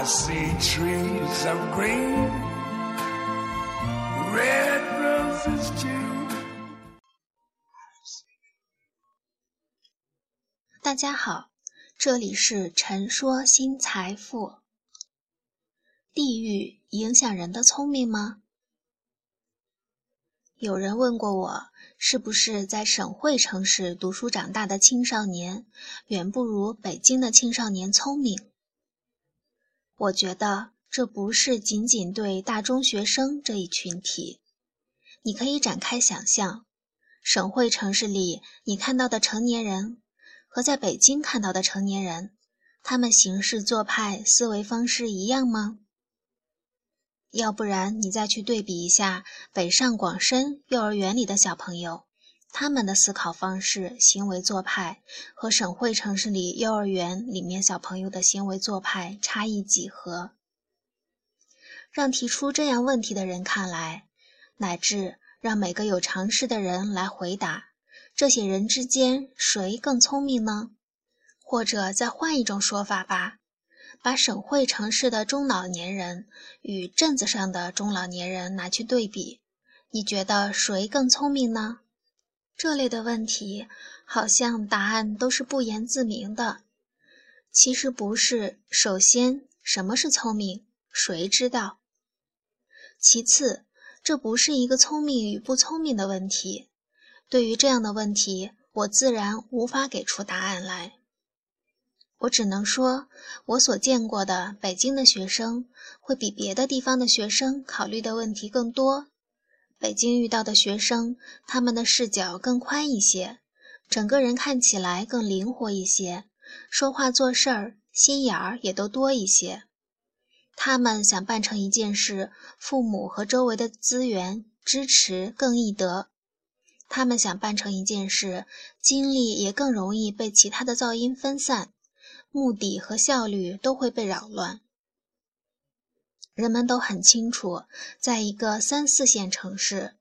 大家好，这里是陈说新财富。地域影响人的聪明吗？有人问过我，是不是在省会城市读书长大的青少年，远不如北京的青少年聪明？我觉得这不是仅仅对大中学生这一群体。你可以展开想象，省会城市里你看到的成年人，和在北京看到的成年人，他们行事做派、思维方式一样吗？要不然，你再去对比一下北上广深幼儿园里的小朋友，他们的思考方式、行为做派和省会城市里幼儿园里面小朋友的行为做派差异几何？让提出这样问题的人看来，乃至让每个有常识的人来回答：这些人之间谁更聪明呢？或者再换一种说法吧。把省会城市的中老年人与镇子上的中老年人拿去对比，你觉得谁更聪明呢？这类的问题好像答案都是不言自明的。其实不是。首先，什么是聪明？谁知道？其次，这不是一个聪明与不聪明的问题。对于这样的问题，我自然无法给出答案来。我只能说，我所见过的北京的学生会比别的地方的学生考虑的问题更多。北京遇到的学生，他们的视角更宽一些，整个人看起来更灵活一些，说话做事儿心眼儿也都多一些。他们想办成一件事，父母和周围的资源支持更易得；他们想办成一件事，精力也更容易被其他的噪音分散。目的和效率都会被扰乱。人们都很清楚，在一个三四线城市，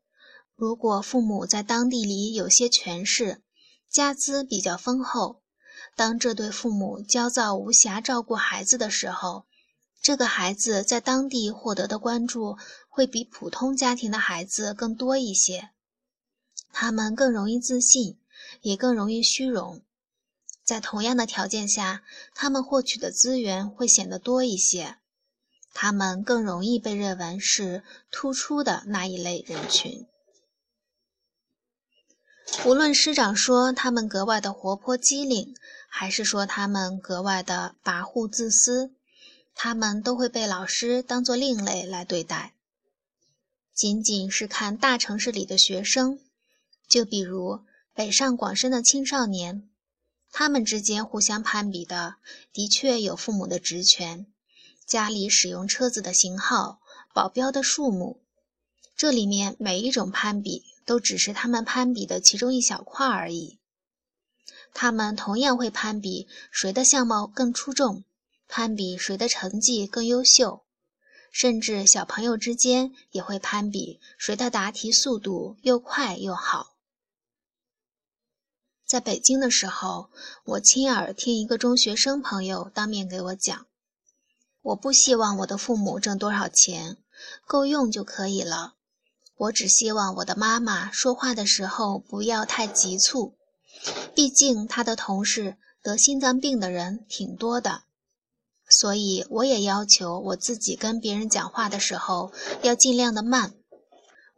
如果父母在当地里有些权势，家资比较丰厚，当这对父母焦躁无暇照顾孩子的时候，这个孩子在当地获得的关注会比普通家庭的孩子更多一些。他们更容易自信，也更容易虚荣。在同样的条件下，他们获取的资源会显得多一些，他们更容易被认为是突出的那一类人群。无论师长说他们格外的活泼机灵，还是说他们格外的跋扈自私，他们都会被老师当作另类来对待。仅仅是看大城市里的学生，就比如北上广深的青少年。他们之间互相攀比的，的确有父母的职权、家里使用车子的型号、保镖的数目。这里面每一种攀比，都只是他们攀比的其中一小块而已。他们同样会攀比谁的相貌更出众，攀比谁的成绩更优秀，甚至小朋友之间也会攀比谁的答题速度又快又好。在北京的时候，我亲耳听一个中学生朋友当面给我讲：“我不希望我的父母挣多少钱，够用就可以了。我只希望我的妈妈说话的时候不要太急促，毕竟她的同事得心脏病的人挺多的。所以我也要求我自己跟别人讲话的时候要尽量的慢。”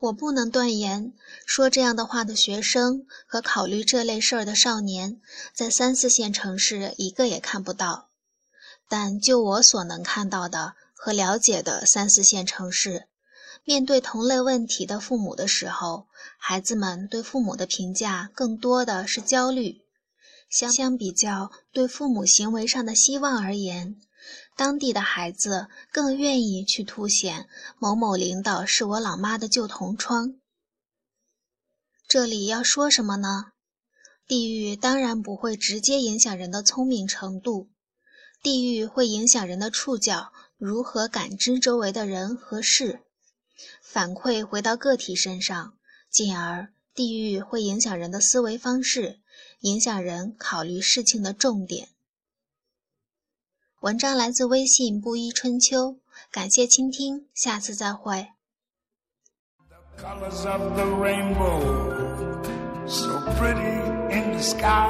我不能断言，说这样的话的学生和考虑这类事儿的少年，在三四线城市一个也看不到。但就我所能看到的和了解的三四线城市，面对同类问题的父母的时候，孩子们对父母的评价更多的是焦虑。相相比较对父母行为上的希望而言。当地的孩子更愿意去凸显某某领导是我老妈的旧同窗。这里要说什么呢？地域当然不会直接影响人的聪明程度，地域会影响人的触角如何感知周围的人和事，反馈回到个体身上，进而地域会影响人的思维方式，影响人考虑事情的重点。文章来自微信布衣春秋，感谢倾听，下次再会。colors of the rainbow, so pretty in the sky,